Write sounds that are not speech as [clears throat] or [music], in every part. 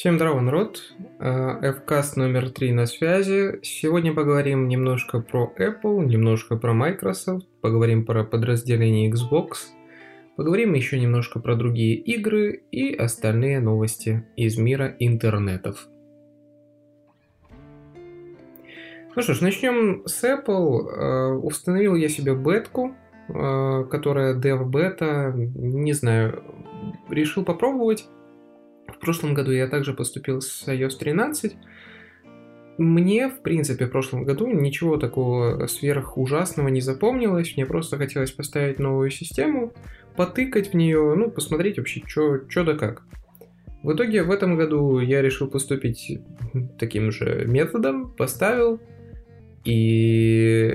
Всем здорово, народ. FCast номер 3 на связи. Сегодня поговорим немножко про Apple, немножко про Microsoft, поговорим про подразделение Xbox, поговорим еще немножко про другие игры и остальные новости из мира интернетов. Ну что ж, начнем с Apple. Установил я себе бетку, которая Dev Beta, не знаю, решил попробовать в прошлом году я также поступил с iOS 13. Мне, в принципе, в прошлом году ничего такого сверх ужасного не запомнилось. Мне просто хотелось поставить новую систему, потыкать в нее, ну, посмотреть вообще, что да как. В итоге в этом году я решил поступить таким же методом, поставил, и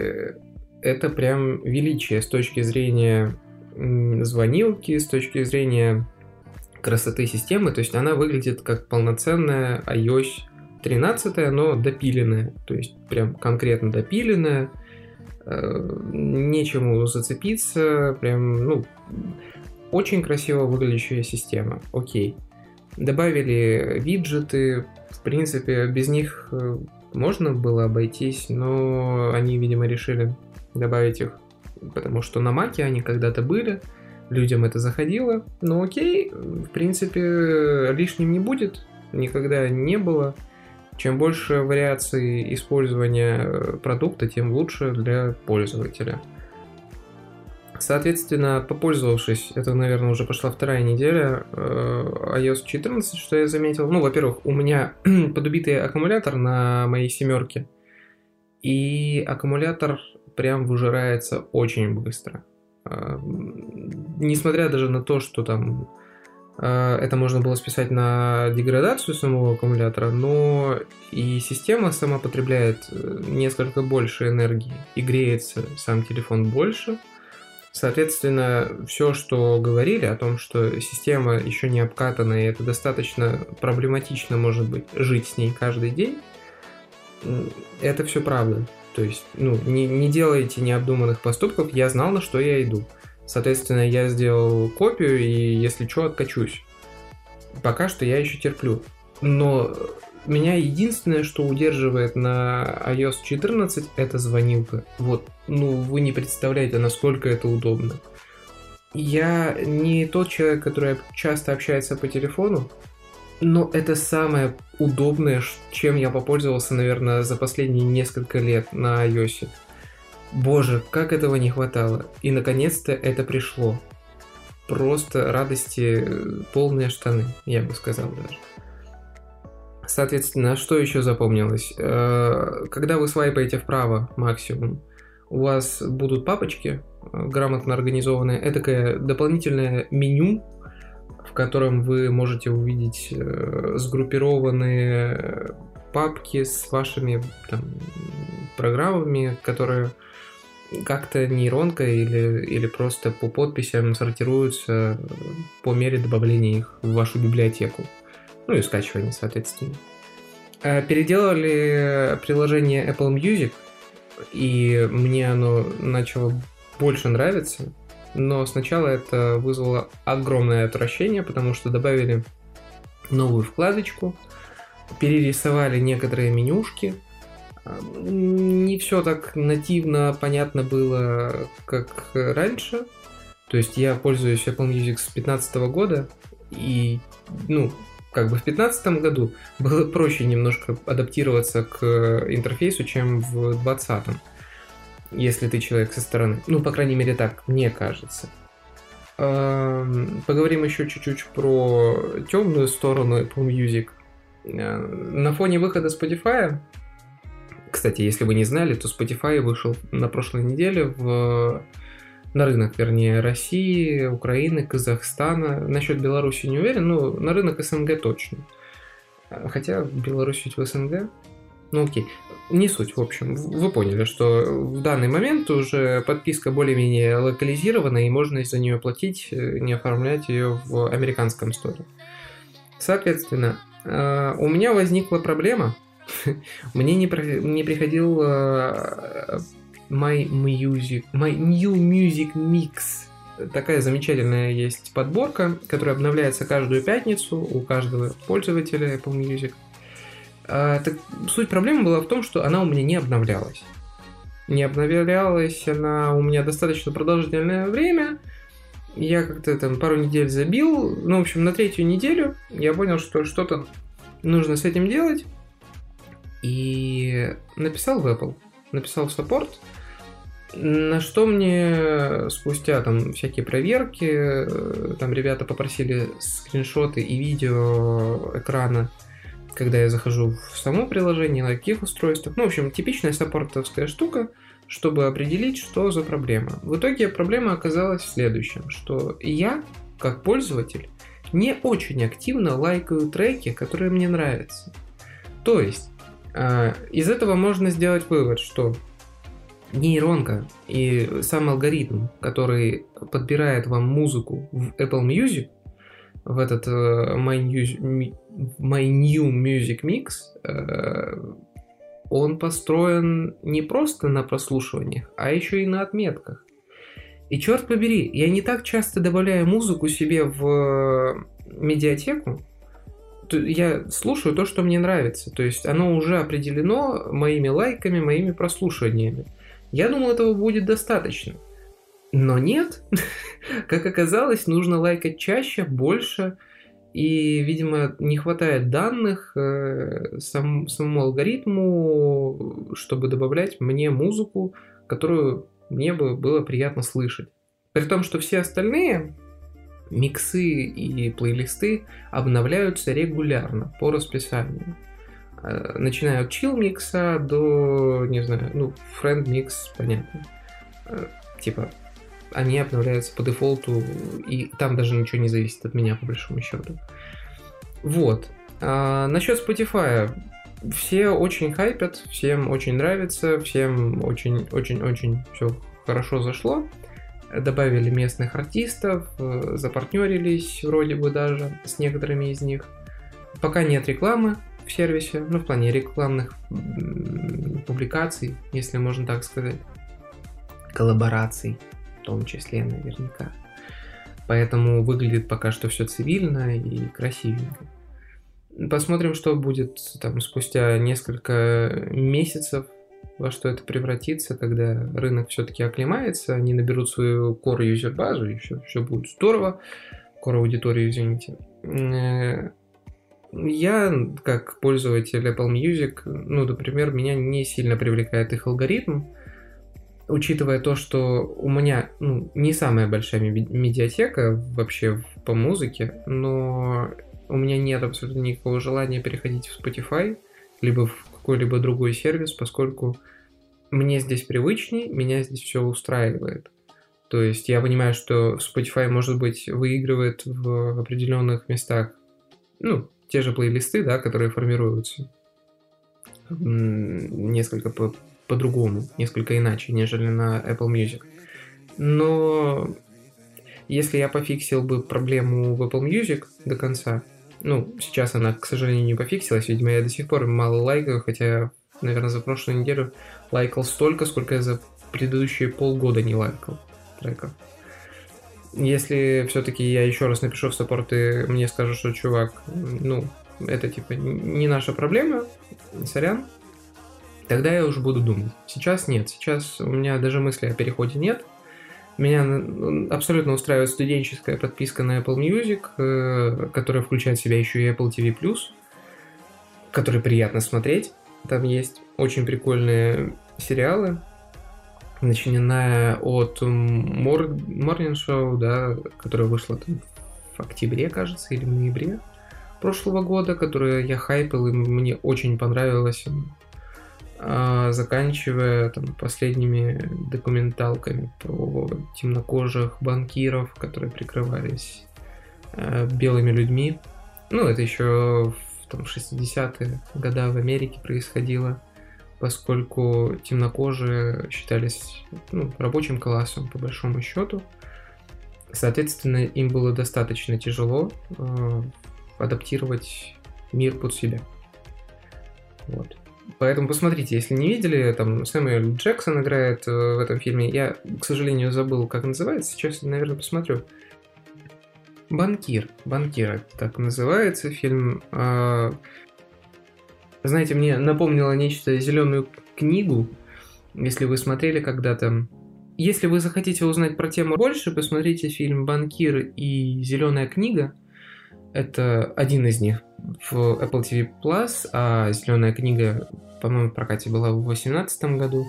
это прям величие с точки зрения звонилки, с точки зрения красоты системы, то есть она выглядит как полноценная iOS 13, но допиленная, то есть прям конкретно допиленная, э, нечему зацепиться, прям, ну, очень красиво выглядящая система, окей. Добавили виджеты, в принципе, без них э, можно было обойтись, но они, видимо, решили добавить их, потому что на Маке они когда-то были, людям это заходило. Ну окей, в принципе, лишним не будет, никогда не было. Чем больше вариаций использования э, продукта, тем лучше для пользователя. Соответственно, попользовавшись, это, наверное, уже пошла вторая неделя, э, iOS 14, что я заметил. Ну, во-первых, у меня [clears throat] подубитый аккумулятор на моей семерке, и аккумулятор прям выжирается очень быстро несмотря даже на то, что там а, это можно было списать на деградацию самого аккумулятора, но и система сама потребляет э, несколько больше энергии и греется сам телефон больше. Соответственно, все, что говорили о том, что система еще не обкатана, и это достаточно проблематично, может быть, жить с ней каждый день, это все правда. То есть, ну, не, не делайте необдуманных поступков, я знал, на что я иду. Соответственно, я сделал копию и, если что, откачусь. Пока что я еще терплю. Но меня единственное, что удерживает на iOS 14, это звонилка. Вот, ну, вы не представляете, насколько это удобно. Я не тот человек, который часто общается по телефону, но это самое удобное, чем я попользовался, наверное, за последние несколько лет на iOS. Боже, как этого не хватало. И наконец-то это пришло. Просто радости э, полные штаны, я бы сказал даже. Соответственно, что еще запомнилось? Э, когда вы свайпаете вправо максимум, у вас будут папочки э, грамотно организованные. Это дополнительное меню, котором вы можете увидеть сгруппированные папки с вашими там, программами, которые как-то нейронка или, или просто по подписям сортируются по мере добавления их в вашу библиотеку. Ну и скачивания, соответственно. А переделали приложение Apple Music, и мне оно начало больше нравиться, но сначала это вызвало огромное отвращение, потому что добавили новую вкладочку, перерисовали некоторые менюшки, не все так нативно понятно было, как раньше. То есть я пользуюсь Apple Music с 2015 года, и, ну, как бы в 2015 году было проще немножко адаптироваться к интерфейсу, чем в 2020, если ты человек со стороны. Ну, по крайней мере, так мне кажется. Поговорим еще чуть-чуть про темную сторону Apple Music. Э, на фоне выхода Spotify кстати, если вы не знали, то Spotify вышел на прошлой неделе в на рынок, вернее, России, Украины, Казахстана. Насчет Беларуси не уверен, но на рынок СНГ точно. Хотя Беларусь ведь в СНГ. Ну окей, не суть, в общем. Вы поняли, что в данный момент уже подписка более-менее локализирована, и можно из-за нее платить, э, не оформлять ее в американском сторе. Соответственно, э, у меня возникла проблема, [laughs] Мне не, не приходил uh, My Music, My New Music Mix. такая замечательная есть подборка, которая обновляется каждую пятницу у каждого пользователя Apple Music. А, так, суть проблемы была в том, что она у меня не обновлялась. Не обновлялась она у меня достаточно продолжительное время. Я как-то там пару недель забил. Ну, в общем, на третью неделю я понял, что что-то нужно с этим делать. И написал в Apple. Написал в саппорт. На что мне спустя там всякие проверки, э, там ребята попросили скриншоты и видео экрана когда я захожу в само приложение, на каких устройствах. Ну, в общем, типичная саппортовская штука, чтобы определить, что за проблема. В итоге проблема оказалась в следующем, что я, как пользователь, не очень активно лайкаю треки, которые мне нравятся. То есть, э, из этого можно сделать вывод, что нейронка и сам алгоритм, который подбирает вам музыку в Apple Music, в этот uh, My, New, My New Music Mix, uh, он построен не просто на прослушиваниях, а еще и на отметках. И черт побери, я не так часто добавляю музыку себе в медиатеку, я слушаю то, что мне нравится. То есть оно уже определено моими лайками, моими прослушиваниями. Я думал, этого будет достаточно. Но нет, [laughs] как оказалось, нужно лайкать чаще, больше, и, видимо, не хватает данных э, сам, самому алгоритму, чтобы добавлять мне музыку, которую мне бы было приятно слышать. При том, что все остальные миксы и плейлисты обновляются регулярно по расписанию. Э, начиная от chill микса до, не знаю, ну, friend микс, понятно. Э, типа они обновляются по дефолту, и там даже ничего не зависит от меня, по большому счету. Вот. А, насчет Spotify. Все очень хайпят, всем очень нравится, всем очень-очень-очень все хорошо зашло. Добавили местных артистов, э, запартнерились вроде бы даже с некоторыми из них. Пока нет рекламы в сервисе, ну, в плане рекламных публикаций, если можно так сказать, коллабораций том числе наверняка. Поэтому выглядит пока что все цивильно и красивенько. Посмотрим, что будет там спустя несколько месяцев, во что это превратится, когда рынок все-таки оклемается, они наберут свою core юзер базу и все, все будет здорово. Core аудиторию, извините. Э, я, как пользователь Apple Music, ну, например, меня не сильно привлекает их алгоритм, учитывая то, что у меня ну, не самая большая медиатека вообще по музыке, но у меня нет абсолютно никакого желания переходить в Spotify, либо в какой-либо другой сервис, поскольку мне здесь привычней, меня здесь все устраивает. То есть я понимаю, что Spotify, может быть, выигрывает в определенных местах, ну, те же плейлисты, да, которые формируются несколько по по-другому, несколько иначе, нежели на Apple Music. Но если я пофиксил бы проблему в Apple Music до конца, ну, сейчас она, к сожалению, не пофиксилась, видимо, я до сих пор мало лайкаю, хотя, наверное, за прошлую неделю лайкал столько, сколько я за предыдущие полгода не лайкал треков. Если все-таки я еще раз напишу в саппорт и мне скажут, что чувак, ну, это типа не наша проблема, сорян, тогда я уже буду думать. Сейчас нет, сейчас у меня даже мысли о переходе нет. Меня абсолютно устраивает студенческая подписка на Apple Music, э, которая включает в себя еще и Apple TV+, который приятно смотреть. Там есть очень прикольные сериалы, начиная от Morning Show, да, которая вышла там в октябре, кажется, или в ноябре прошлого года, которую я хайпил, и мне очень понравилось. А, заканчивая там, последними документалками про темнокожих банкиров, которые прикрывались э, белыми людьми. Ну, это еще в там, 60-е годы в Америке происходило, поскольку темнокожие считались ну, рабочим классом, по большому счету. Соответственно, им было достаточно тяжело э, адаптировать мир под себя. Вот. Поэтому посмотрите, если не видели, там Сэмюэл Джексон играет в этом фильме. Я, к сожалению, забыл, как называется. Сейчас, наверное, посмотрю. Банкир. Банкир, так называется фильм. А, знаете, мне напомнило нечто зеленую книгу, если вы смотрели когда-то. Если вы захотите узнать про тему больше, посмотрите фильм «Банкир» и «Зеленая книга». Это один из них в Apple TV+, Plus, а «Зеленая книга», по-моему, в прокате была в 2018 году.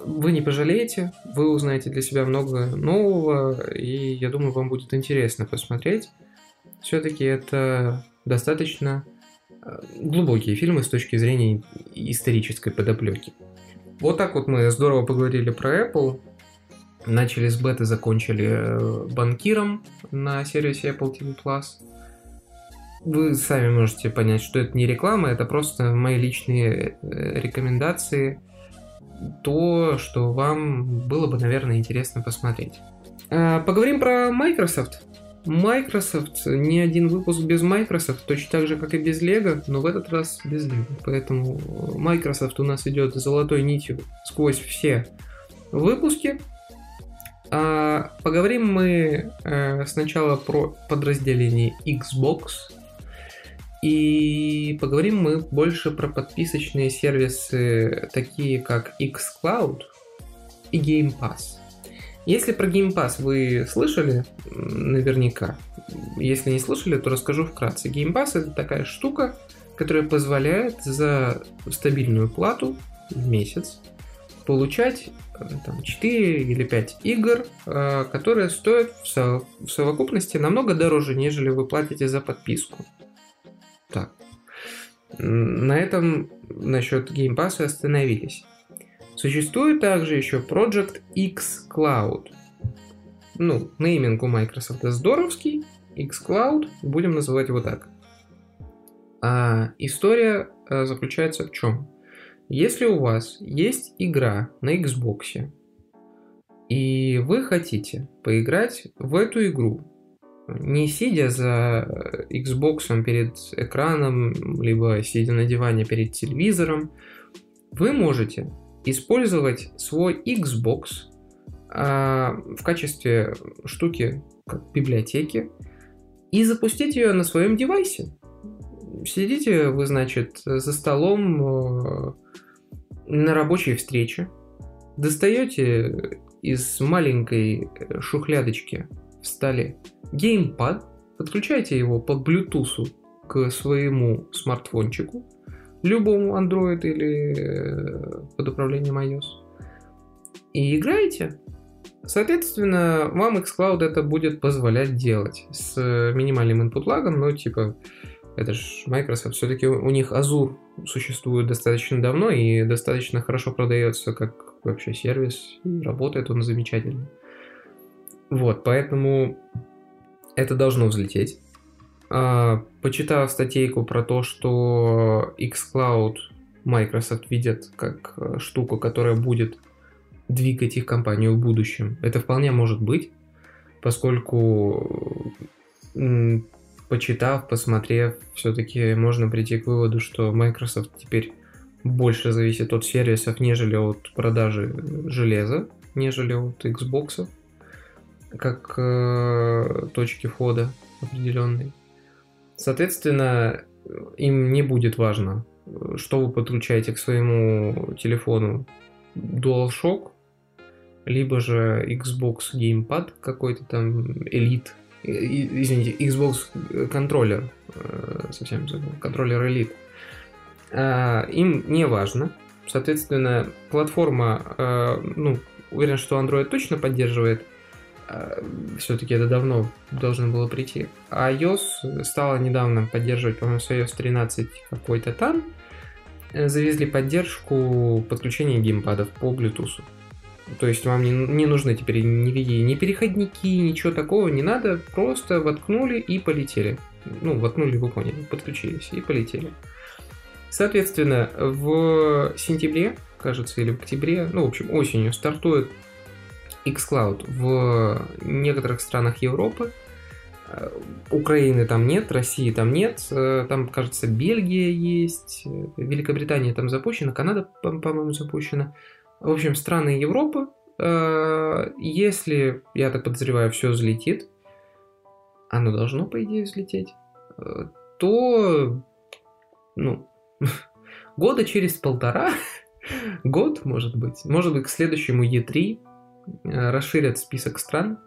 Вы не пожалеете, вы узнаете для себя много нового, и я думаю, вам будет интересно посмотреть. Все-таки это достаточно э, глубокие фильмы с точки зрения исторической подоплеки. Вот так вот мы здорово поговорили про Apple. Начали с беты, закончили э, банкиром на сервисе Apple TV+. Вы сами можете понять, что это не реклама, это просто мои личные э, рекомендации – то, что вам было бы, наверное, интересно посмотреть. А, поговорим про Microsoft. Microsoft, ни один выпуск без Microsoft, точно так же, как и без Lego, но в этот раз без Lego. Поэтому Microsoft у нас идет золотой нитью сквозь все выпуски. А, поговорим мы э, сначала про подразделение Xbox, и поговорим мы больше про подписочные сервисы, такие как xCloud и Game Pass. Если про Game Pass вы слышали, наверняка. Если не слышали, то расскажу вкратце. Game Pass это такая штука, которая позволяет за стабильную плату в месяц получать э, там, 4 или 5 игр, э, которые стоят в совокупности намного дороже, нежели вы платите за подписку. Так. На этом насчет Game Pass остановились. Существует также еще Project X Cloud. Ну, нейминг у Microsoft здоровский, X Cloud, будем называть его так. А история э, заключается в чем? Если у вас есть игра на Xbox, и вы хотите поиграть в эту игру не сидя за Xbox перед экраном, либо сидя на диване перед телевизором, вы можете использовать свой Xbox а, в качестве штуки, как библиотеки, и запустить ее на своем девайсе. Сидите вы, значит, за столом э, на рабочей встрече, достаете из маленькой шухлядочки в столе геймпад, подключайте его по Bluetooth к своему смартфончику, любому Android или э, под управлением iOS, и играете. Соответственно, вам xCloud это будет позволять делать с минимальным input лагом, но типа это же Microsoft, все-таки у них Azure существует достаточно давно и достаточно хорошо продается как вообще сервис, и работает он замечательно. Вот, поэтому это должно взлететь. А, почитав статейку про то, что xCloud Microsoft видят как э, штуку, которая будет двигать их компанию в будущем, это вполне может быть, поскольку почитав, посмотрев, все-таки можно прийти к выводу, что Microsoft теперь больше зависит от сервисов, нежели от продажи железа, нежели от Xbox как э, точки входа определенной. Соответственно, им не будет важно, что вы подключаете к своему телефону DualShock, либо же Xbox Gamepad какой-то там Elite, извините, Xbox контроллер, э, совсем забыл, контроллер Elite. А, им не важно. Соответственно, платформа, э, ну, уверен, что Android точно поддерживает Э, все-таки это давно должно было прийти. А iOS стала недавно поддерживать, по-моему, с iOS 13 какой-то там. Э, завезли поддержку подключения геймпадов по Bluetooth. То есть вам не, не нужны теперь никакие ни переходники, ничего такого не надо. Просто воткнули и полетели. Ну, воткнули, вы поняли, подключились и полетели. Соответственно, в сентябре, кажется, или в октябре, ну, в общем, осенью стартует xCloud в некоторых странах Европы Украины там нет, России там нет, там, кажется, Бельгия есть, Великобритания там запущена, Канада, по-моему, запущена. В общем, страны Европы, если, я так подозреваю, все взлетит, оно должно, по идее, взлететь, то, ну, [laughs] года через полтора, [laughs] год, может быть, может быть, к следующему E3 э, расширят список стран,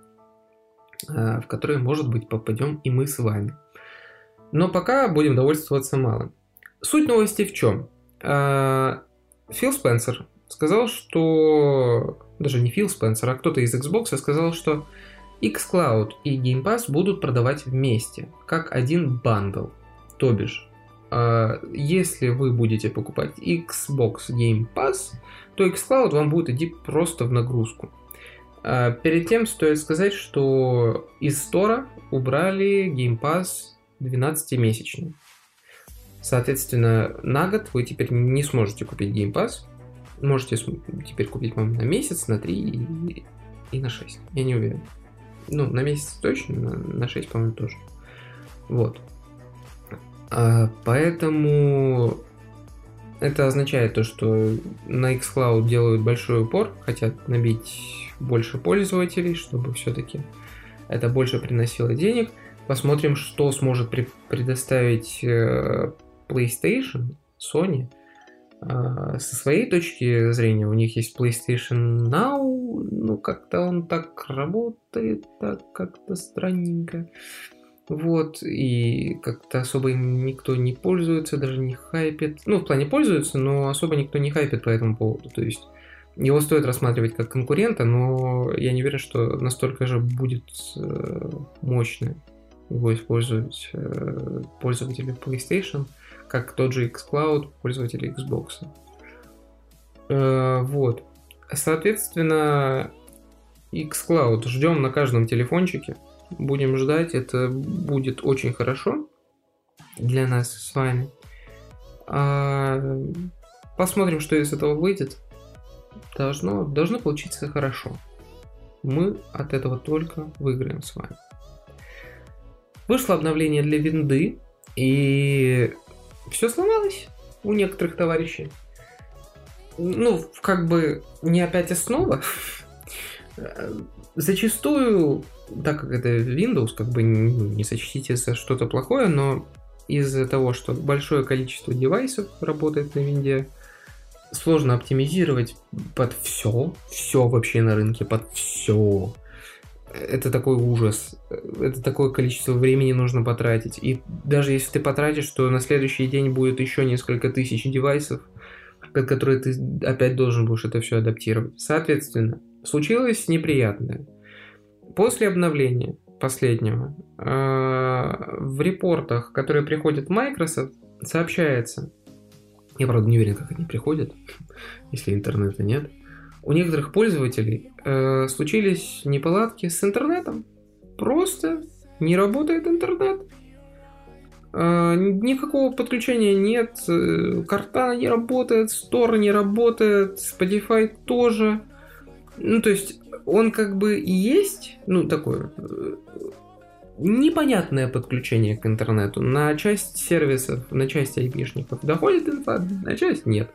э, в которые, может быть, попадем и мы с вами. Но пока будем довольствоваться малым. Суть новости в чем? Э, Фил Спенсер сказал, что... Даже не Фил Спенсер, а кто-то из Xbox сказал, что xCloud и Game Pass будут продавать вместе, как один бандл. То бишь, если вы будете покупать Xbox Game Pass, то xCloud вам будет идти просто в нагрузку. А, перед тем стоит сказать, что из стора убрали Game Pass 12-месячный. Соответственно, на год вы теперь не сможете купить Game Pass. Можете теперь купить, по на месяц, на 3 и, и на 6. Я не уверен. Ну, на месяц точно, на, на 6, по-моему, тоже. Вот. А, поэтому это означает то, что на xCloud делают большой упор, хотят набить больше пользователей, чтобы все-таки это больше приносило денег. Посмотрим, что сможет предоставить э, PlayStation, Sony. Э, со своей точки зрения, у них есть PlayStation Now, ну как-то он так работает, так как-то странненько. Вот, и как-то особо им никто не пользуется, даже не хайпит. Ну, в плане пользуются, но особо никто не хайпит по этому поводу. То есть его стоит рассматривать как конкурента, но я не уверен, что настолько же будет э, мощно его использовать э, пользователи PlayStation, как тот же xCloud, пользователи Xbox. Э, вот. Соответственно, xCloud ждем на каждом телефончике. Будем ждать, это будет очень хорошо для нас с вами. А, посмотрим, что из этого выйдет. Должно, должно получиться хорошо. Мы от этого только выиграем с вами. Вышло обновление для винды, и все сломалось у некоторых товарищей. Ну, как бы не опять основа. [laughs] Зачастую так как это Windows, как бы не, сочтите за что-то плохое, но из-за того, что большое количество девайсов работает на винде, сложно оптимизировать под все, все вообще на рынке, под все. Это такой ужас. Это такое количество времени нужно потратить. И даже если ты потратишь, то на следующий день будет еще несколько тысяч девайсов, под которые ты опять должен будешь это все адаптировать. Соответственно, случилось неприятное – После обновления последнего э, в репортах, которые приходят в Microsoft, сообщается, я правда не уверен, как они приходят, [laughs] если интернета нет, у некоторых пользователей э, случились неполадки с интернетом. Просто не работает интернет. Э, никакого подключения нет, карта не работает, Store не работает, Spotify тоже. Ну, то есть он как бы и есть, ну, такое э, непонятное подключение к интернету. На часть сервисов, на часть айпишников доходит инфа, на часть нет.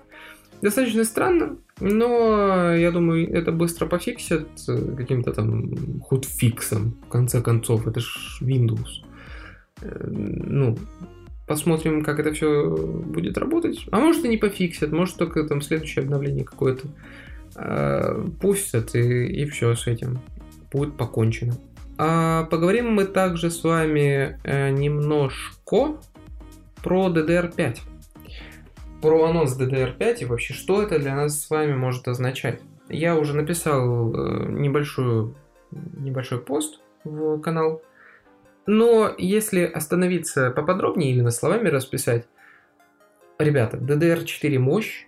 Достаточно странно, но я думаю, это быстро пофиксят э, каким-то там худфиксом, в конце концов, это ж Windows. Э, ну, посмотрим, как это все будет работать. А может и не пофиксят, может только там следующее обновление какое-то Э, пустят и, и все с этим будет покончено. А поговорим мы также с вами э, немножко про DDR5. Про анонс DDR5 и вообще, что это для нас с вами может означать. Я уже написал э, небольшую, небольшой пост в канал. Но если остановиться поподробнее, именно словами расписать, ребята, DDR4 мощь,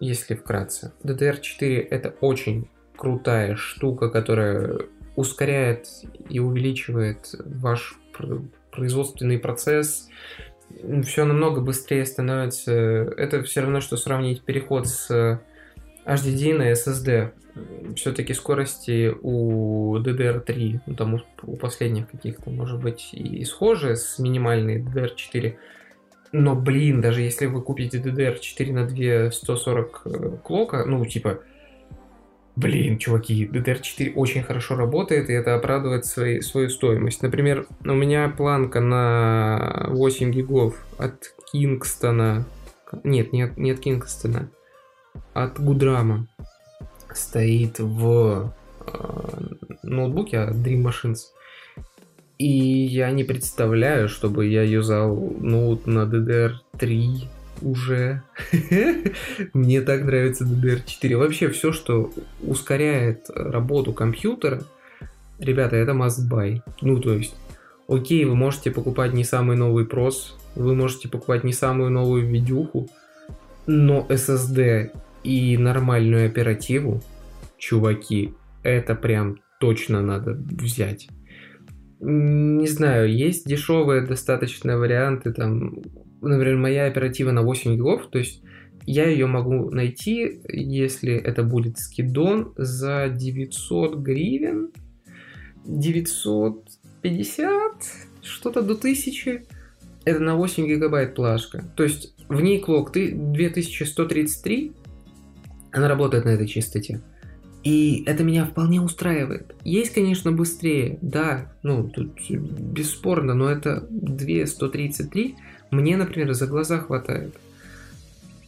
если вкратце. DDR4 это очень крутая штука, которая ускоряет и увеличивает ваш производственный процесс. Все намного быстрее становится. Это все равно, что сравнить переход с HDD на SSD. Все-таки скорости у DDR3, ну там у, последних каких-то, может быть, и схожие с минимальной DDR4. Но, блин, даже если вы купите DDR4 на 2 140 э, клока, ну, типа, блин, чуваки, DDR4 очень хорошо работает, и это оправдывает свои, свою стоимость. Например, у меня планка на 8 гигов от Кингстона, нет, нет, не от Кингстона, от Гудрама стоит в э, ноутбуке от Dream Machines. И я не представляю, чтобы я юзал ноут на DDR3 уже. [laughs] Мне так нравится DDR4. Вообще все, что ускоряет работу компьютера, ребята, это must buy. Ну, то есть, окей, вы можете покупать не самый новый прос, вы можете покупать не самую новую видюху, но SSD и нормальную оперативу, чуваки, это прям точно надо взять. Не знаю, есть дешевые достаточно варианты, там, например, моя оператива на 8 гигов, то есть я ее могу найти, если это будет скидон, за 900 гривен, 950, что-то до 1000. Это на 8 гигабайт плашка. То есть в ней клок ты 2133, она работает на этой частоте. И это меня вполне устраивает. Есть, конечно, быстрее, да, ну, тут бесспорно, но это 2133 мне, например, за глаза хватает.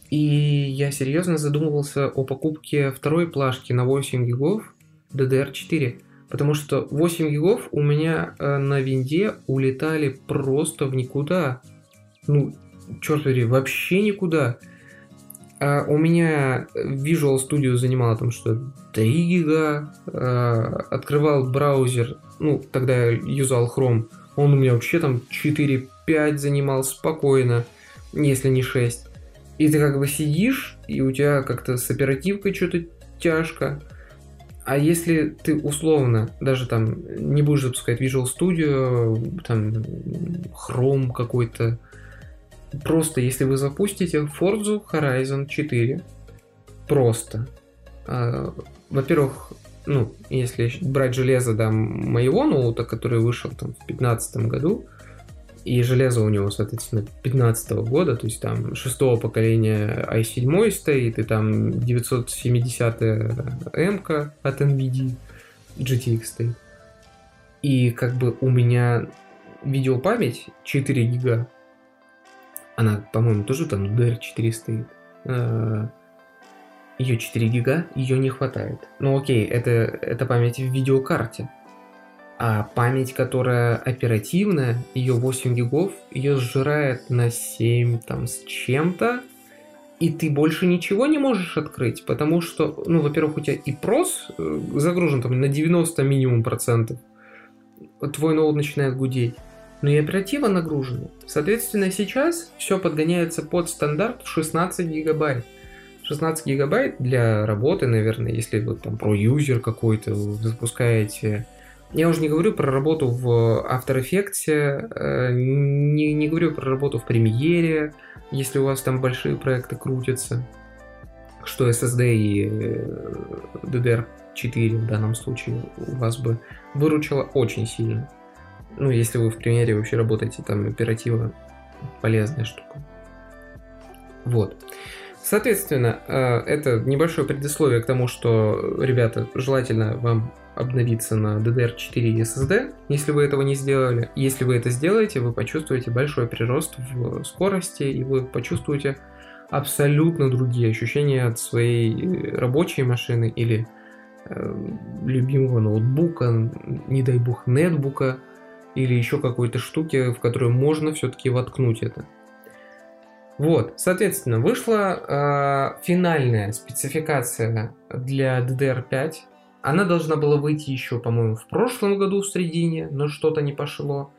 И я серьезно задумывался о покупке второй плашки на 8 гигов DDR4. Потому что 8 гигов у меня э, на винде улетали просто в никуда. Ну, черт побери, вообще никуда. А у меня Visual Studio занимало там что 3 гига. А, открывал браузер, ну, тогда я юзал Chrome. Он у меня вообще там 4-5 занимал спокойно, если не 6. И ты как бы сидишь, и у тебя как-то с оперативкой что-то тяжко. А если ты условно даже там не будешь запускать Visual Studio, там Chrome какой-то, Просто если вы запустите Forza Horizon 4, просто, э, во-первых, ну, если брать железо, да, моего ноута, который вышел там в 2015 году, и железо у него, соответственно, 15 года, то есть там шестого поколения i7 стоит, и там 970 м от NVIDIA GTX стоит. И как бы у меня видеопамять 4 гига, она, по-моему, тоже там DR4 стоит. Ее 4 гига, ее не хватает. Ну окей, это, это память в видеокарте. А память, которая оперативная, ее 8 гигов, ее сжирает на 7 там с чем-то, и ты больше ничего не можешь открыть, потому что, ну, во-первых, у тебя и прос э, загружен там на 90 минимум процентов, твой ноут начинает гудеть но и оператива нагружена. Соответственно, сейчас все подгоняется под стандарт в 16 гигабайт. 16 гигабайт для работы, наверное, если вы там про юзер какой-то запускаете. Я уже не говорю про работу в After Effects, э, не, не говорю про работу в премьере, если у вас там большие проекты крутятся, что SSD и DDR4 в данном случае у вас бы выручило очень сильно. Ну, если вы в примере вообще работаете, там оператива полезная штука. Вот. Соответственно, э, это небольшое предисловие к тому, что, ребята, желательно вам обновиться на DDR4 и SSD, если вы этого не сделали. Если вы это сделаете, вы почувствуете большой прирост в скорости, и вы почувствуете абсолютно другие ощущения от своей рабочей машины или э, любимого ноутбука, не дай бог, нетбука, или еще какой-то штуки, в которую можно все-таки воткнуть это. Вот, соответственно, вышла э, финальная спецификация для DDR5. Она должна была выйти еще, по-моему, в прошлом году в середине, но что-то не пошло.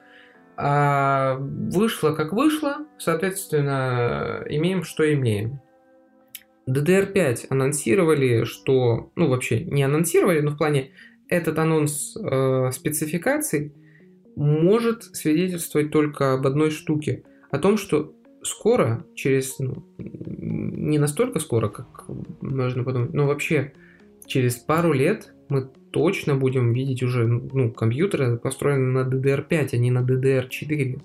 А вышло как вышло, соответственно, имеем, что имеем. DDR5 анонсировали, что, ну вообще не анонсировали, но в плане этот анонс э, спецификаций может свидетельствовать только об одной штуке. О том, что скоро, через ну, не настолько скоро, как можно подумать, но вообще через пару лет мы точно будем видеть уже ну, компьютеры, построенные на DDR5, а не на DDR4.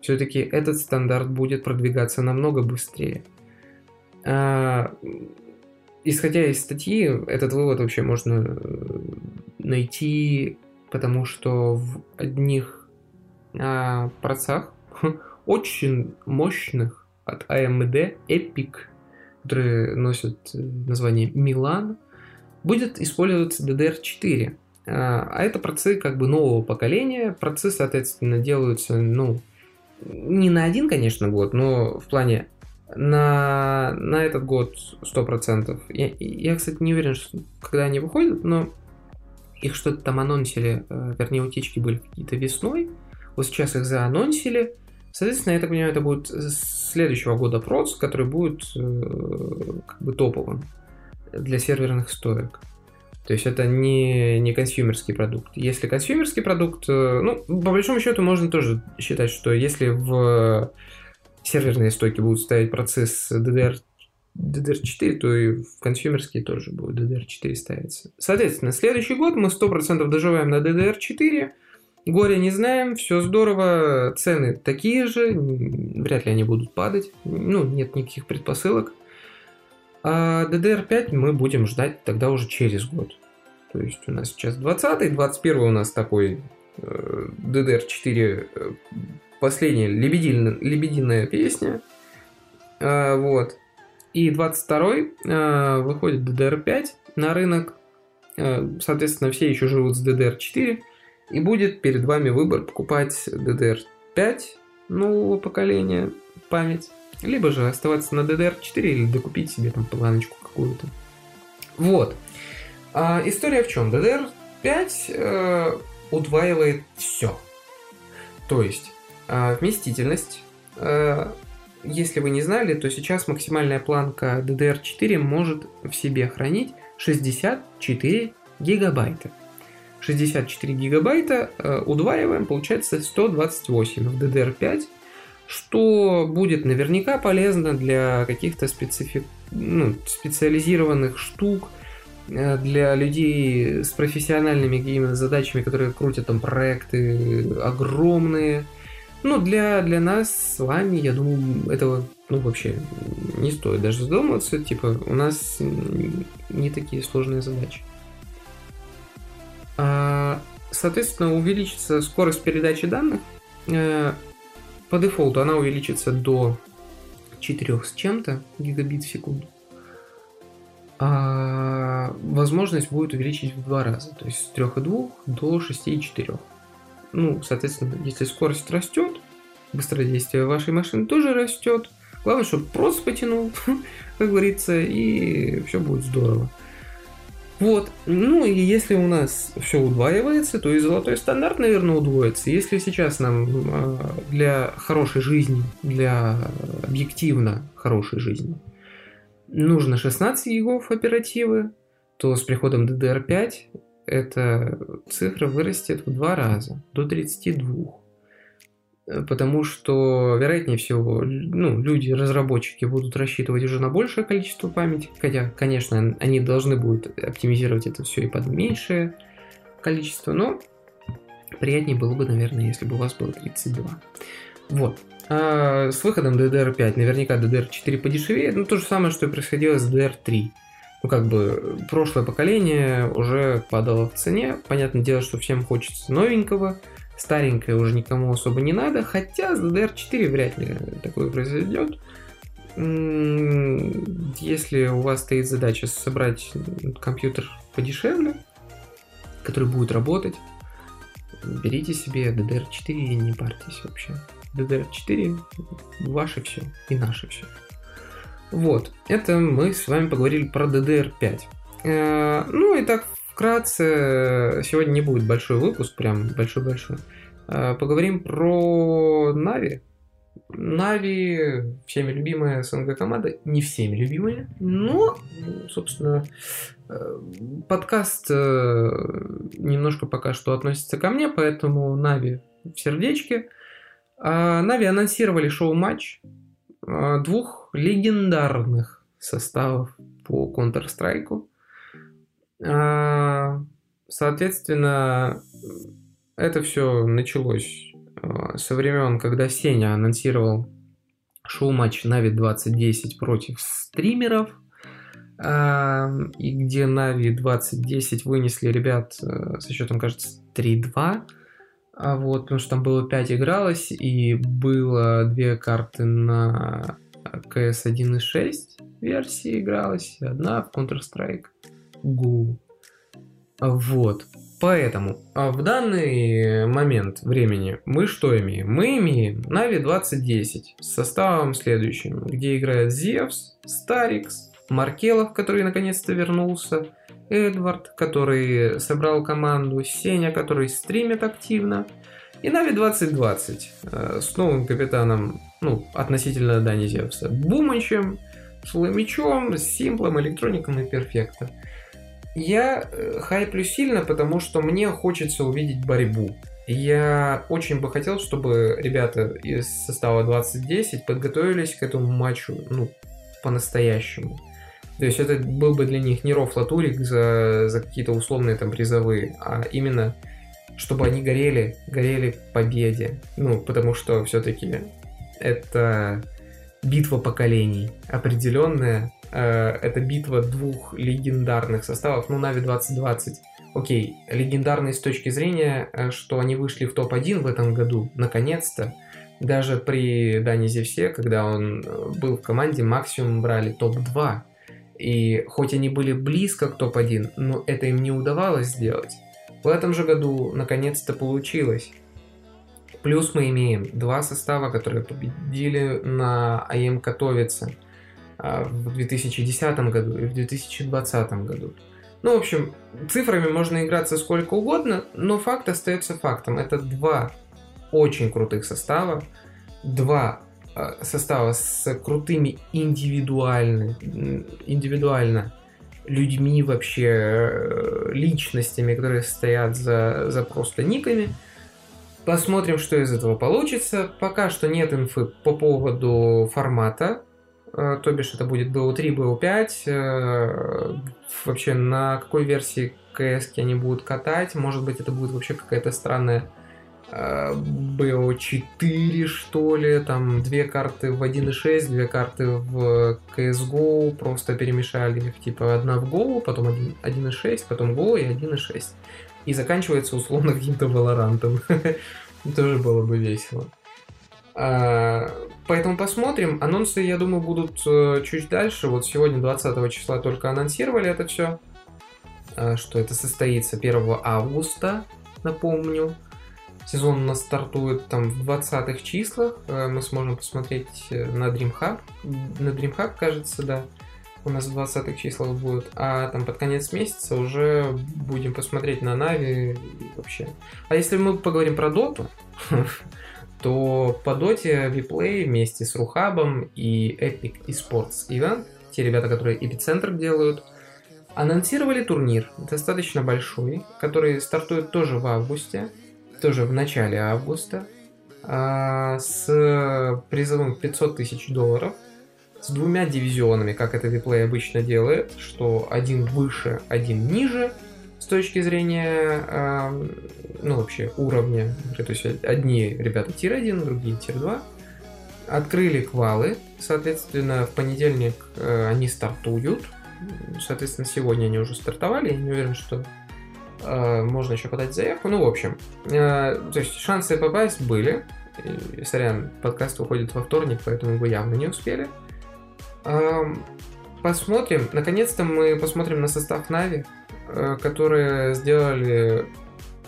Все-таки этот стандарт будет продвигаться намного быстрее. А, исходя из статьи, этот вывод вообще можно э, найти, потому что в одних а, процессах [laughs] очень мощных от AMD EPIC, которые носят э, название Milan, будет использоваться DDR4. А, а это процессы как бы нового поколения. Процессы, соответственно, делаются, ну, не на один, конечно, год, но в плане на, на этот год 100%. Я, я, кстати, не уверен, что, когда они выходят, но их что-то там анонсили, э, вернее, утечки были какие-то весной. Вот сейчас их заанонсили. Соответственно, я так понимаю, это будет следующего года проц, который будет э, как бы топовым для серверных стоек. То есть это не, не консюмерский продукт. Если консюмерский продукт, э, ну, по большому счету можно тоже считать, что если в серверные стойки будут ставить процесс DDR, DDR4, то и в консюмерские тоже будет DDR4 ставиться. Соответственно, следующий год мы 100% доживаем на DDR4, Горе не знаем, все здорово, цены такие же, вряд ли они будут падать, ну, нет никаких предпосылок. А DDR5 мы будем ждать тогда уже через год. То есть у нас сейчас 20 21 у нас такой э, DDR4 э, последняя лебединая, песня. Э, вот. И 22 э, выходит DDR5 на рынок. Э, соответственно, все еще живут с DDR4. И будет перед вами выбор покупать DDR5 нового поколения память либо же оставаться на DDR4 или докупить себе там планочку какую-то. Вот. А, история в чем? DDR5 э, удваивает все. То есть э, вместительность. Э, если вы не знали, то сейчас максимальная планка DDR4 может в себе хранить 64 гигабайта. 64 гигабайта э, удваиваем, получается 128 в DDR5 что будет наверняка полезно для каких-то специфик... ну, специализированных штук, э, для людей с профессиональными задачами, которые крутят там проекты огромные. Ну, для, для нас с вами, я думаю, этого ну, вообще не стоит даже задумываться. Типа, у нас не такие сложные задачи. А, соответственно, увеличится скорость передачи данных э, по дефолту она увеличится до 4 с чем-то гигабит в секунду. А возможность будет увеличить в два раза. То есть с 3,2 до 6,4. Ну, соответственно, если скорость растет, быстродействие вашей машины тоже растет. Главное, чтобы просто потянул, [laughs] как говорится, и все будет здорово. Вот. Ну и если у нас все удваивается, то и золотой стандарт, наверное, удвоится. Если сейчас нам а, для хорошей жизни, для объективно хорошей жизни, нужно 16 гигов оперативы, то с приходом DDR5 эта цифра вырастет в два раза, до 32 потому что, вероятнее всего, ну, люди, разработчики будут рассчитывать уже на большее количество памяти, хотя, конечно, они должны будут оптимизировать это все и под меньшее количество, но приятнее было бы, наверное, если бы у вас было 32. Вот. А с выходом DDR5 наверняка DDR4 подешевеет, ну то же самое, что и происходило с DDR3. Ну, как бы, прошлое поколение уже падало в цене. Понятное дело, что всем хочется новенького, старенькое уже никому особо не надо, хотя с DDR4 вряд ли такое произойдет. Если у вас стоит задача собрать компьютер подешевле, который будет работать, берите себе DDR4 и не парьтесь вообще. DDR4 ваше все и наше все. Вот, это мы с вами поговорили про DDR5. Э, ну и так вкратце, сегодня не будет большой выпуск, прям большой-большой. Э, поговорим про Нави. Нави, всеми любимая СНГ команда, не всеми любимая, но, собственно, э, подкаст немножко пока что относится ко мне, поэтому NAVI в сердечке. NAVI анонсировали шоу-матч двух легендарных составов по Counter-Strike. А, соответственно, это все началось а, со времен, когда Сеня анонсировал шоу-матч NAVI 2010 против стримеров, а, и где Нави 2010 вынесли ребят э, со счетом, кажется, 3-2. А вот, потому что там было 5 игралось, и было две карты на CS 1.6 версии игралась, одна в Counter-Strike Go. Вот. Поэтому а в данный момент времени мы что имеем? Мы имеем Navi 2010 с составом следующим, где играет Зевс, Старикс, Маркелов, который наконец-то вернулся, Эдвард, который собрал команду, Сеня, который стримит активно, и Нави 2020 э, с новым капитаном, ну, относительно Дани Зевса, Буманчем, Шламичом, Симплом, Электроником и Перфекта. Я э, хайплю сильно, потому что мне хочется увидеть борьбу. Я очень бы хотел, чтобы ребята из состава 2010 подготовились к этому матчу, ну, по-настоящему. То есть это был бы для них не рофлатурик за, за какие-то условные там призовые, а именно чтобы они горели, горели победе. Ну, потому что все-таки это битва поколений определенная. Э, это битва двух легендарных составов. Ну, Нави 2020. Окей, легендарный с точки зрения, э, что они вышли в топ-1 в этом году, наконец-то. Даже при Дани Зевсе, когда он э, был в команде, максимум брали топ-2. И хоть они были близко к топ-1, но это им не удавалось сделать. В этом же году наконец-то получилось. Плюс мы имеем два состава, которые победили на АМ Катовице а, в 2010 году и в 2020 году. Ну, в общем, цифрами можно играться сколько угодно, но факт остается фактом. Это два очень крутых состава, два Э, состава с крутыми индивидуально, индивидуально людьми вообще, э, личностями, которые стоят за, за просто никами. Посмотрим, что из этого получится. Пока что нет инфы по поводу формата. Э, то бишь это будет BO3, BO5. Вообще на какой версии CS они будут катать. Может быть это будет вообще какая-то странная BO4, что ли, там две карты в 1.6, две карты в CSGO, просто перемешали их, типа одна в Go, потом 1.6, потом Go и 1.6. И заканчивается условно [laughs] каким-то Valorant. [laughs] Тоже было бы весело. А, поэтому посмотрим. Анонсы, я думаю, будут э, чуть дальше. Вот сегодня, 20 числа, только анонсировали это все. А, что это состоится 1 августа, напомню. Сезон у нас стартует там в 20-х числах. Э, мы сможем посмотреть э, на DreamHub. На DreamHub, кажется, да. У нас в 20-х числах будет. А там под конец месяца уже будем посмотреть на Нави вообще. А если мы поговорим про Доту, [laughs] то по Доте Виплей вместе с Рухабом и Epic Esports Event, те ребята, которые Эпицентр делают, анонсировали турнир, достаточно большой, который стартует тоже в августе тоже в начале августа а, с призовым 500 тысяч долларов, с двумя дивизионами, как это WePlay обычно делает, что один выше, один ниже с точки зрения, а, ну вообще уровня, то есть одни ребята tier-1, другие tier-2, открыли квалы, соответственно, в понедельник э, они стартуют, соответственно, сегодня они уже стартовали, я не уверен, что Э, можно еще подать заявку. Ну, в общем, э, то есть шансы попасть были. И, сорян, подкаст выходит во вторник, поэтому вы явно не успели. Посмотрим. Наконец-то мы посмотрим на состав Нави, э, которые сделали,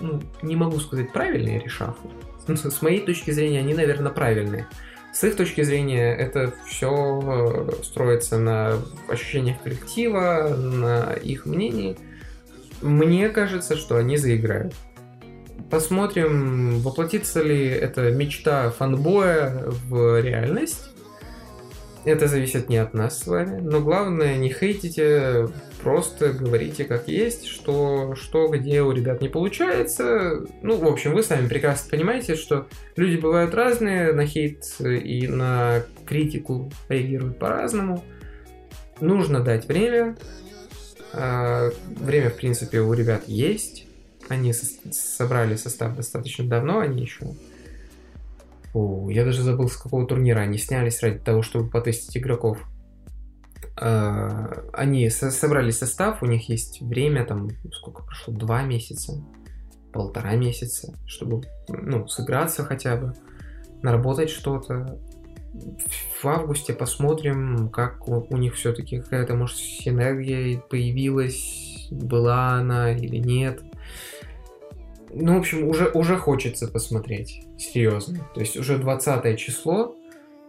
ну, не могу сказать правильные решафы. [laughs] С моей точки зрения, они, наверное, правильные. С их точки зрения, это все строится на ощущениях коллектива, на их мнении – мне кажется, что они заиграют. Посмотрим, воплотится ли эта мечта фанбоя в реальность. Это зависит не от нас с вами. Но главное, не хейтите, просто говорите как есть, что, что где у ребят не получается. Ну, в общем, вы сами прекрасно понимаете, что люди бывают разные, на хейт и на критику реагируют по-разному. нужно дать время. Э, время, в принципе, у ребят есть. Они со- собрали состав достаточно давно, они еще... О, я даже забыл, с какого турнира они снялись ради того, чтобы потестить игроков. Э, они со- собрали состав, у них есть время, там, сколько прошло, два месяца, полтора месяца, чтобы, ну, сыграться хотя бы, наработать что-то. В августе посмотрим, как у них все-таки какая-то, может, синергия появилась, была она или нет. Ну, в общем, уже, уже хочется посмотреть, серьезно. То есть уже 20 число,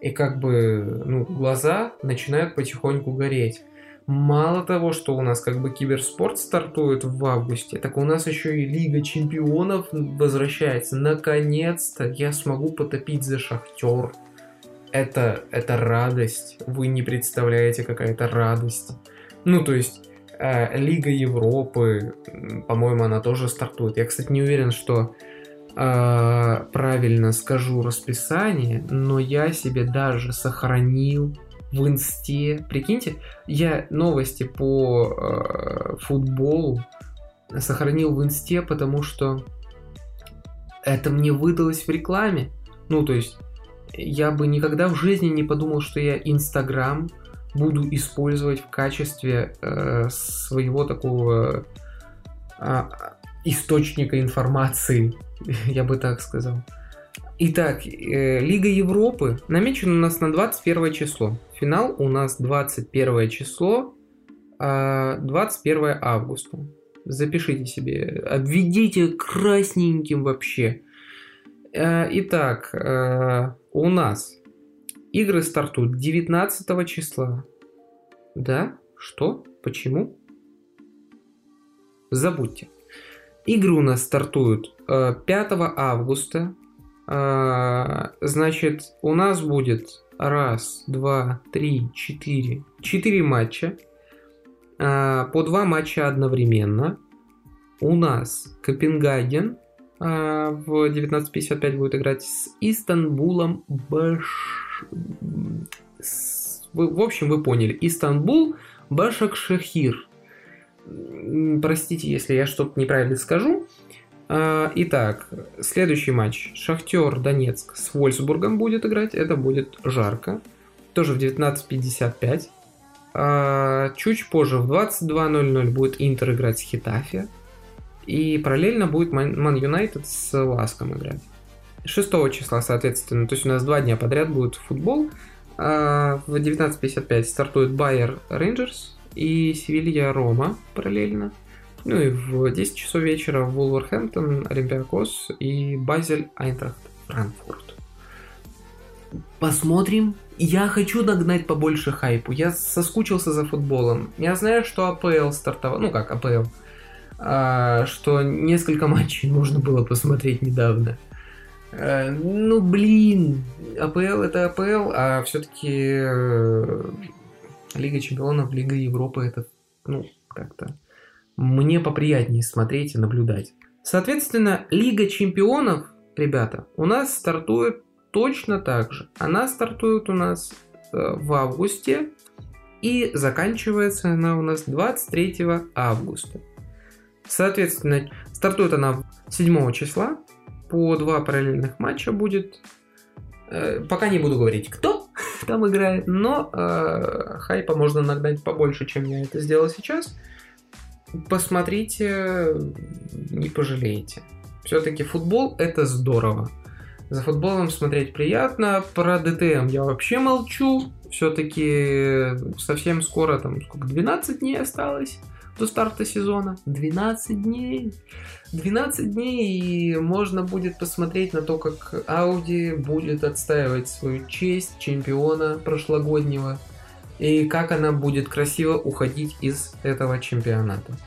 и как бы, ну, глаза начинают потихоньку гореть. Мало того, что у нас как бы киберспорт стартует в августе, так у нас еще и Лига Чемпионов возвращается. Наконец-то я смогу потопить за Шахтер. Это, это радость. Вы не представляете, какая это радость. Ну, то есть, э, Лига Европы, по-моему, она тоже стартует. Я, кстати, не уверен, что э, правильно скажу расписание, но я себе даже сохранил в инсте. Прикиньте, я новости по э, футболу сохранил в инсте, потому что это мне выдалось в рекламе. Ну, то есть, я бы никогда в жизни не подумал, что я Инстаграм буду использовать в качестве э, своего такого э, источника информации, [laughs] я бы так сказал. Итак, э, Лига Европы намечена у нас на 21 число. Финал у нас 21 число, э, 21 августа. Запишите себе, обведите красненьким вообще. Э, итак, э, у нас игры стартуют 19 числа. Да? Что? Почему? Забудьте. Игры у нас стартуют э, 5 августа. Э, значит, у нас будет раз, два, три, четыре. Четыре матча. Э, по два матча одновременно. У нас Копенгаген э, в 19.55 будет играть с Истанбулом Баш... в общем, вы поняли. Истанбул Башакшахир. Простите, если я что-то неправильно скажу. А, Итак, следующий матч. Шахтер Донецк с Вольсбургом будет играть. Это будет жарко. Тоже в 19.55. А, Чуть позже, в 22.00 будет Интер играть с Хетафе. И параллельно будет Ман Юнайтед с Ласком играть. 6 числа, соответственно, то есть у нас два дня подряд будет футбол. А, В 19.55 стартует Байер Рейнджерс и Севилья Рома параллельно. Ну и в 10 часов вечера Вулверхэмптон, Олимпиакос и Базель Айнтрахт Франкфурт. Посмотрим. Я хочу нагнать побольше хайпу. Я соскучился за футболом. Я знаю, что АПЛ стартовал. Ну как АПЛ. А, что несколько матчей нужно было посмотреть недавно. Э, ну блин, АПЛ это АПЛ, а все-таки Лига Чемпионов, Лига Европы это, ну, как-то мне поприятнее смотреть и наблюдать. Соответственно, Лига Чемпионов, ребята, у нас стартует точно так же. Она стартует у нас э, в августе и заканчивается она у нас 23 августа. Соответственно, стартует она 7 числа. По два параллельных матча будет. Э, Пока не буду говорить, кто там играет, но э, хайпа можно нагнать побольше, чем я это сделал сейчас. Посмотрите, не пожалеете. Все-таки футбол это здорово. За футболом смотреть приятно. Про ДТМ я вообще молчу. Все-таки совсем скоро, там, сколько, 12 дней осталось до старта сезона. 12 дней. 12 дней, и можно будет посмотреть на то, как Audi будет отстаивать свою честь чемпиона прошлогоднего, и как она будет красиво уходить из этого чемпионата.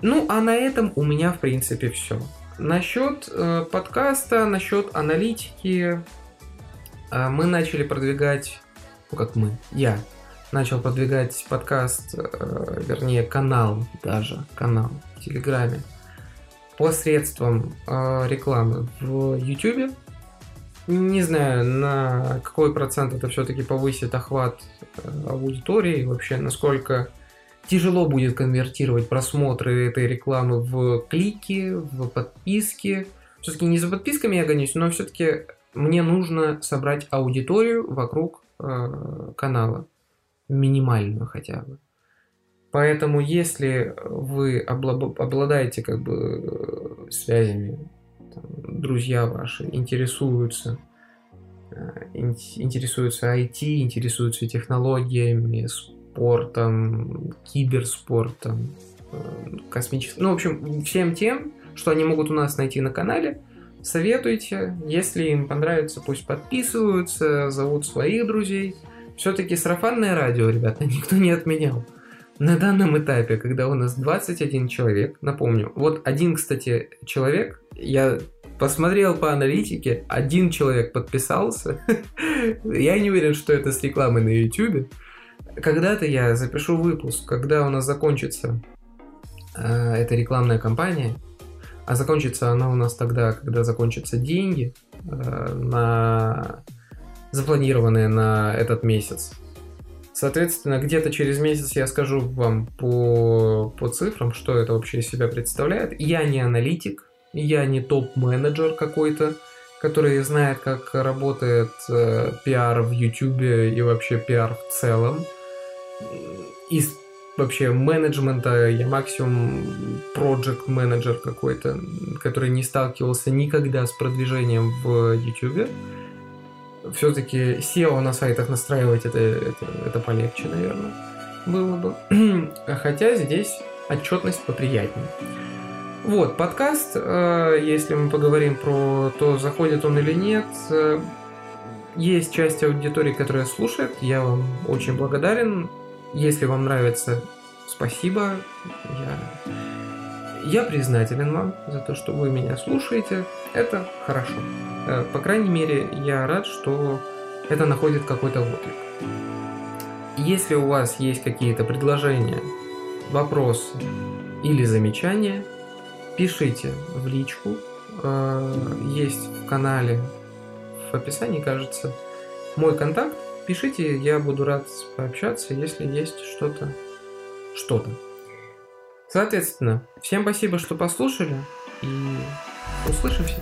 Ну, а на этом у меня, в принципе, все. Насчет э, подкаста, насчет аналитики, э, мы начали продвигать, ну как мы, я начал продвигать подкаст, э, вернее канал даже, канал в Телеграме, посредством э, рекламы в YouTube. Не знаю, на какой процент это все-таки повысит охват э, аудитории, вообще насколько тяжело будет конвертировать просмотры этой рекламы в клики, в подписки. Все-таки не за подписками я гонюсь, но все-таки мне нужно собрать аудиторию вокруг э, канала. Минимальную хотя бы. Поэтому, если вы обладаете как бы э, связями, там, друзья ваши интересуются, э, интересуются IT, интересуются технологиями, спортом, киберспортом, э, космическим, ну, в общем, всем тем, что они могут у нас найти на канале, советуйте. Если им понравится, пусть подписываются, зовут своих друзей. Все-таки сарафанное радио, ребята, [laughs] никто не отменял. На данном этапе, когда у нас 21 человек, напомню, вот один, кстати, человек, я посмотрел по аналитике, один человек подписался. [laughs] Я не уверен, что это с рекламой на YouTube. Когда-то я запишу выпуск, когда у нас закончится э, эта рекламная кампания, а закончится она у нас тогда, когда закончатся деньги э, на запланированные на этот месяц. Соответственно, где-то через месяц я скажу вам по, по цифрам, что это вообще из себя представляет. Я не аналитик, я не топ-менеджер какой-то, который знает, как работает э, пиар в YouTube и вообще пиар в целом. Из вообще менеджмента я максимум project менеджер какой-то, который не сталкивался никогда с продвижением в YouTube все-таки SEO на сайтах настраивать это, это, это полегче, наверное, было бы. [clears throat] Хотя здесь отчетность поприятнее. Вот, подкаст, э, если мы поговорим про то, заходит он или нет, э, есть часть аудитории, которая слушает, я вам очень благодарен. Если вам нравится, спасибо. Я я признателен вам за то, что вы меня слушаете. Это хорошо. Э, по крайней мере, я рад, что это находит какой-то отклик. Если у вас есть какие-то предложения, вопросы или замечания, пишите в личку. Э, есть в канале, в описании, кажется, мой контакт. Пишите, я буду рад пообщаться, если есть что-то. Что-то. Соответственно, всем спасибо, что послушали, и услышимся.